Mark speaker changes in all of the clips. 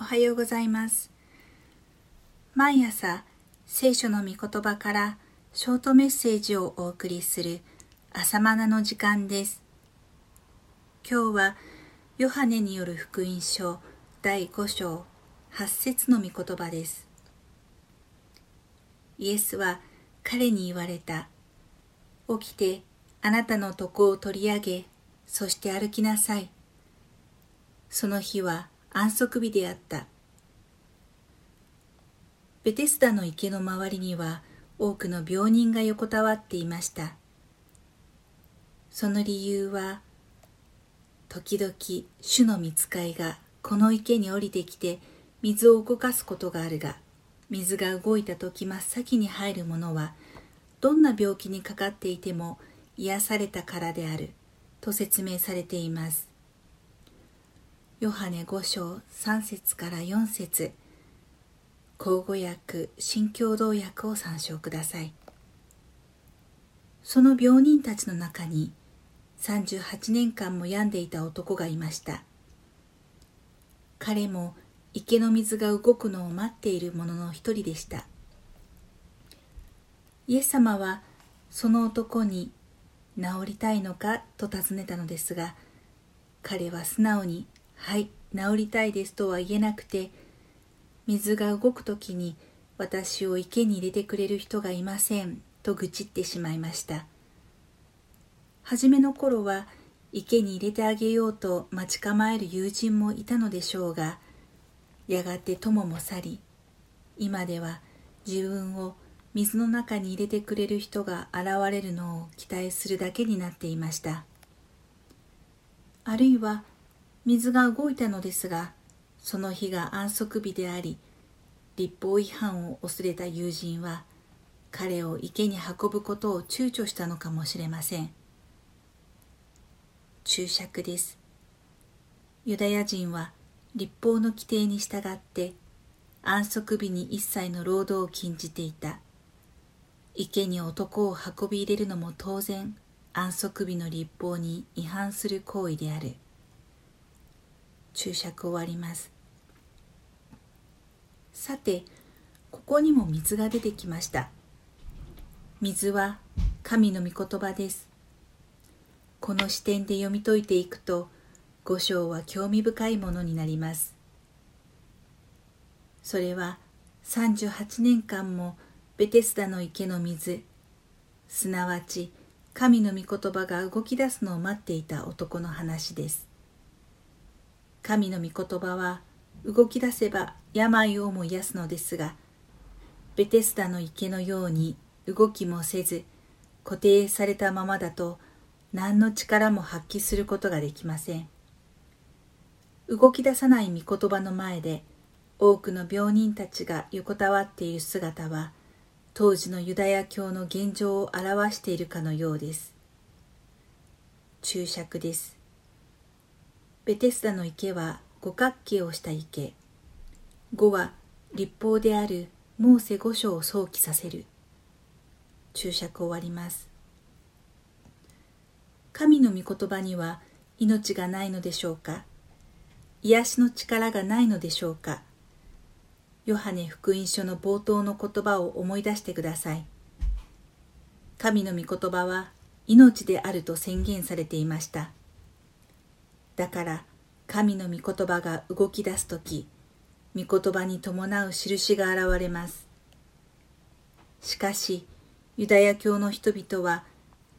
Speaker 1: おはようございます。毎朝、聖書の御言葉からショートメッセージをお送りする朝マナの時間です。今日は、ヨハネによる福音書第5章8節の御言葉です。イエスは彼に言われた。起きてあなたの床を取り上げ、そして歩きなさい。その日は安息日であった。ベテスダの池の周りには多くの病人が横たわっていました。その理由は、時々主の見使いがこの池に降りてきて水を動かすことがあるが、水が動いた時真っ先に入る者は、どんな病気にかかっていても癒されたからである、と説明されています。ヨハネ5章3節から4節。口語訳新共同訳を参照ください。その病人たちの中に38年間も病んでいた男がいました。彼も池の水が動くのを待っている者の一人でした。イエス様はその男に治りたいのか？と尋ねたのですが彼は素直にはい、治りたいですとは言えなくて、水が動くときに私を池に入れてくれる人がいませんと愚痴ってしまいました。はじめの頃は池に入れてあげようと待ち構える友人もいたのでしょうが、やがて友も去り、今では自分を水の中に入れてくれる人が現れるのを期待するだけになっていました。あるいは水が動いたのですが、その日が安息日であり、立法違反を恐れた友人は、彼を池に運ぶことを躊躇したのかもしれません。注釈です。ユダヤ人は立法の規定に従って、安息日に一切の労働を禁じていた。池に男を運び入れるのも当然、安息日の立法に違反する行為である。注釈終わります。さてここにも水が出てきました。水は神の御言葉です。この視点で読み解いていくと五章は興味深いものになります。それは38年間もベテスダの池の水すなわち神の御言葉が動き出すのを待っていた男の話です。神の御言葉は動き出せば病をも癒すのですが、ベテスダの池のように動きもせず固定されたままだと何の力も発揮することができません。動き出さない御言葉の前で多くの病人たちが横たわっている姿は当時のユダヤ教の現状を表しているかのようです。注釈です。ベテスダの池は五角形をした池。五は立法であるモーセ五章を想起させる。注釈終わります。神の御言葉には命がないのでしょうか癒しの力がないのでしょうかヨハネ福音書の冒頭の言葉を思い出してください。神の御言葉は命であると宣言されていました。だから神の御言葉が動き出すとき、御言葉に伴う印が現れます。しかし、ユダヤ教の人々は、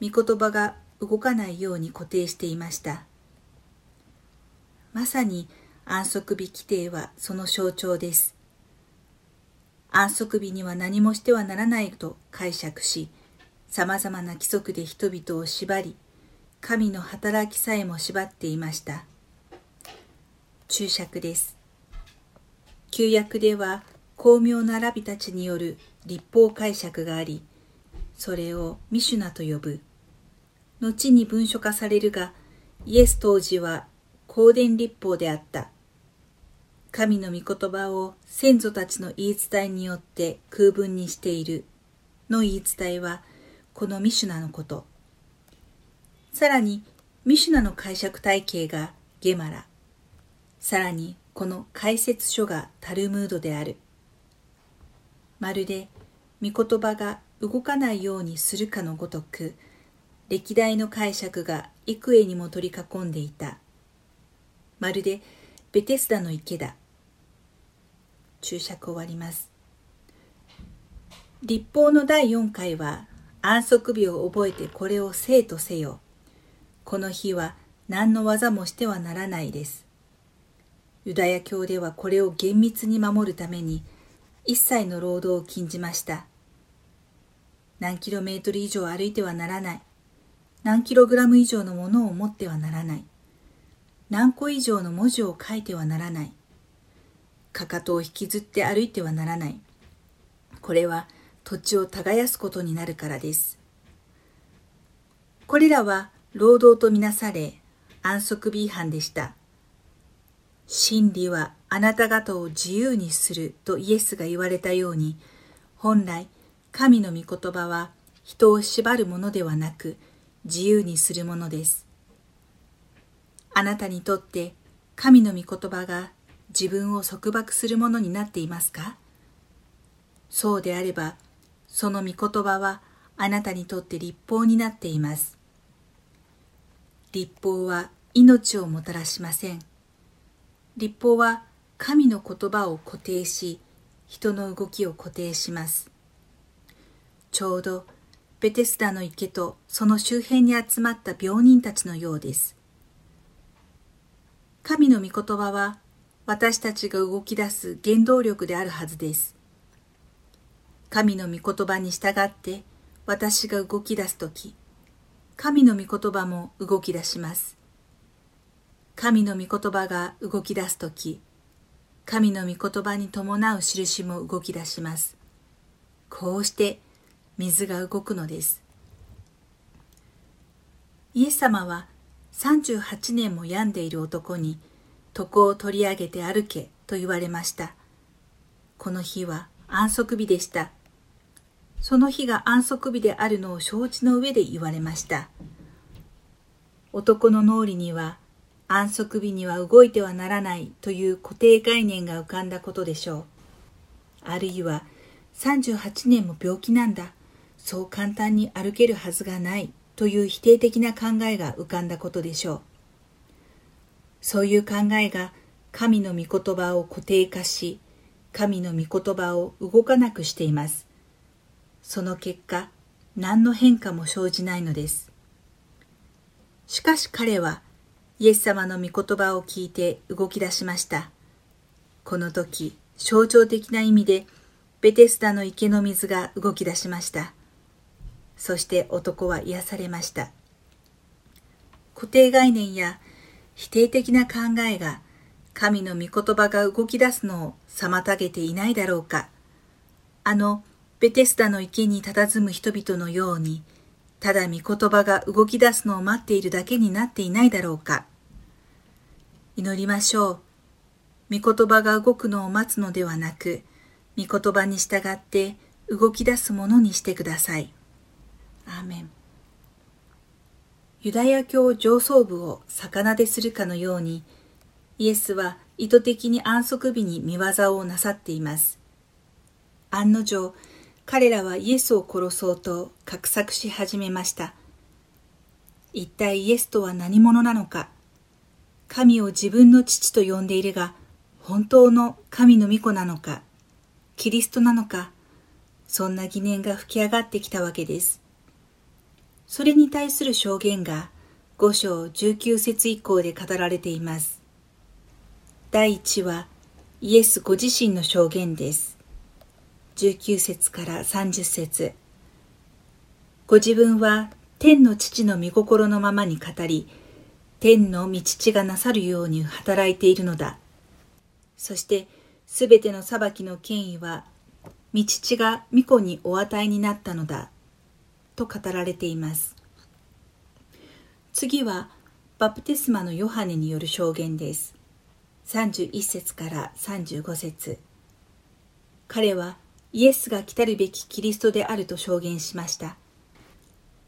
Speaker 1: 御言葉が動かないように固定していました。まさに安息日規定はその象徴です。安息日には何もしてはならないと解釈し、様々な規則で人々を縛り、神の働きさえも縛っていました。注釈です。旧約では巧妙なラビたちによる立法解釈があり、それをミシュナと呼ぶ。後に文書化されるが、イエス当時は公伝立法であった。神の御言葉を先祖たちの言い伝えによって空文にしているの言い伝えはこのミシュナのこと。さらにミシュナの解釈体系がゲマラ。さらにこの解説書がタルムードである。まるで御言葉が動かないようにするかのごとく、歴代の解釈が幾重にも取り囲んでいた。まるでベテスダの池だ。注釈終わります。立法の第4回は安息日を覚えてこれを生とせよ。この日は何の技もしてはならないです。ユダヤ教ではこれを厳密に守るために一切の労働を禁じました。何キロメートル以上歩いてはならない。何キログラム以上のものを持ってはならない。何個以上の文字を書いてはならない。かかとを引きずって歩いてはならない。これは土地を耕すことになるからです。これらは労働とみなされ安息日違反でした。真理はあなた方を自由にするとイエスが言われたように、本来神の御言葉は人を縛るものではなく自由にするものです。あなたにとって神の御言葉が自分を束縛するものになっていますか？そうであれば、その御言葉はあなたにとって立法になっています。立法は命をもたらしません。立法は神の言葉を固定し、人の動きを固定します。ちょうどベテスダの池とその周辺に集まった病人たちのようです。神の御言葉は私たちが動き出す原動力であるはずです。神の御言葉に従って私が動き出すとき、神の御言葉も動き出します。神の御言葉が動き出すとき、神の御言葉に伴う印も動き出します。こうして水が動くのです。イエス様は38年も病んでいる男に床を取り上げて歩けと言われました。この日は安息日でした。その日が安息日であるのを承知の上で言われました。男の脳裏には安息日には動いてはならないという固定概念が浮かんだことでしょう。あるいは38年も病気なんだ。そう簡単に歩けるはずがないという否定的な考えが浮かんだことでしょう。そういう考えが神の御言葉を固定化し、神の御言葉を動かなくしています。その結果、何の変化も生じないのです。しかし彼はイエス様の御言葉を聞いて動き出しました。この時、象徴的な意味で、ベテスダの池の水が動き出しました。そして男は癒されました。固定概念や否定的な考えが神の御言葉が動き出すのを妨げていないだろうか。あのベテスダの池に佇む人々のように、ただ御言葉が動き出すのを待っているだけになっていないだろうか。祈りましょう。御言葉が動くのを待つのではなく、御言葉に従って動き出すものにしてください。アーメン。ユダヤ教上層部を魚でするかのように、イエスは意図的に安息日に見業をなさっています。案の定、彼らはイエスを殺そうと画策し始めました。一体イエスとは何者なのか、神を自分の父と呼んでいるが、本当の神の御子なのか、キリストなのか、そんな疑念が吹き上がってきたわけです。それに対する証言が5章19節以降で語られています。第1はイエスご自身の証言です。19節から30節ご自分は天の父の御心のままに語り、天の御父がなさるように働いているのだ。そして、すべての裁きの権威は、御父が御子にお与えになったのだ。と語られています。次は、バプテスマのヨハネによる証言です。31節から35節彼はイエスが来たるべきキリストであると証言しました。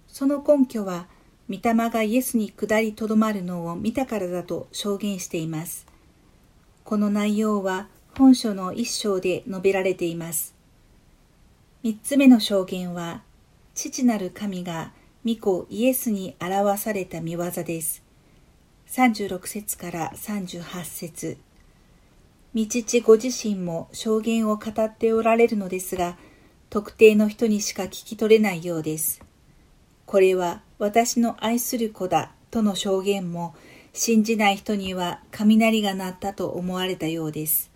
Speaker 1: その根拠は、御霊がイエスに下りとどまるのを見たからだと証言しています。この内容は本書の一章で述べられています。三つ目の証言は、父なる神が御子イエスに表された見業です。36節から38節御父ご自身も証言を語っておられるのですが、特定の人にしか聞き取れないようです。これは私の愛する子だとの証言も信じない人には雷が鳴ったと思われたようです。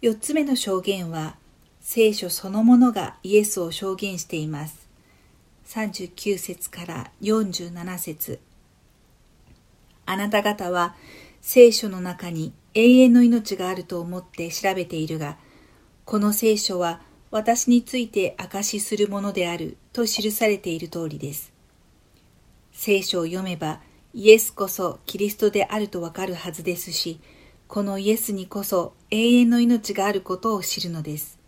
Speaker 1: 四つ目の証言は聖書そのものがイエスを証言しています。39節から47節あなた方は聖書の中に永遠の命があると思って調べているが、この聖書は私について証しするものであると記されている通りです。聖書を読めばイエスこそキリストであるとわかるはずですし、このイエスにこそ永遠の命があることを知るのです。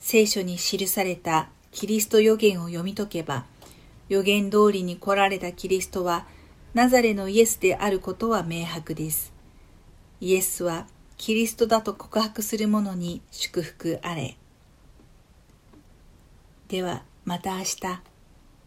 Speaker 1: 聖書に記されたキリスト予言を読み解けば、予言通りに来られたキリストはナザレのイエスであることは明白です。イエスはキリストだと告白する者に祝福あれ。ではまた明日。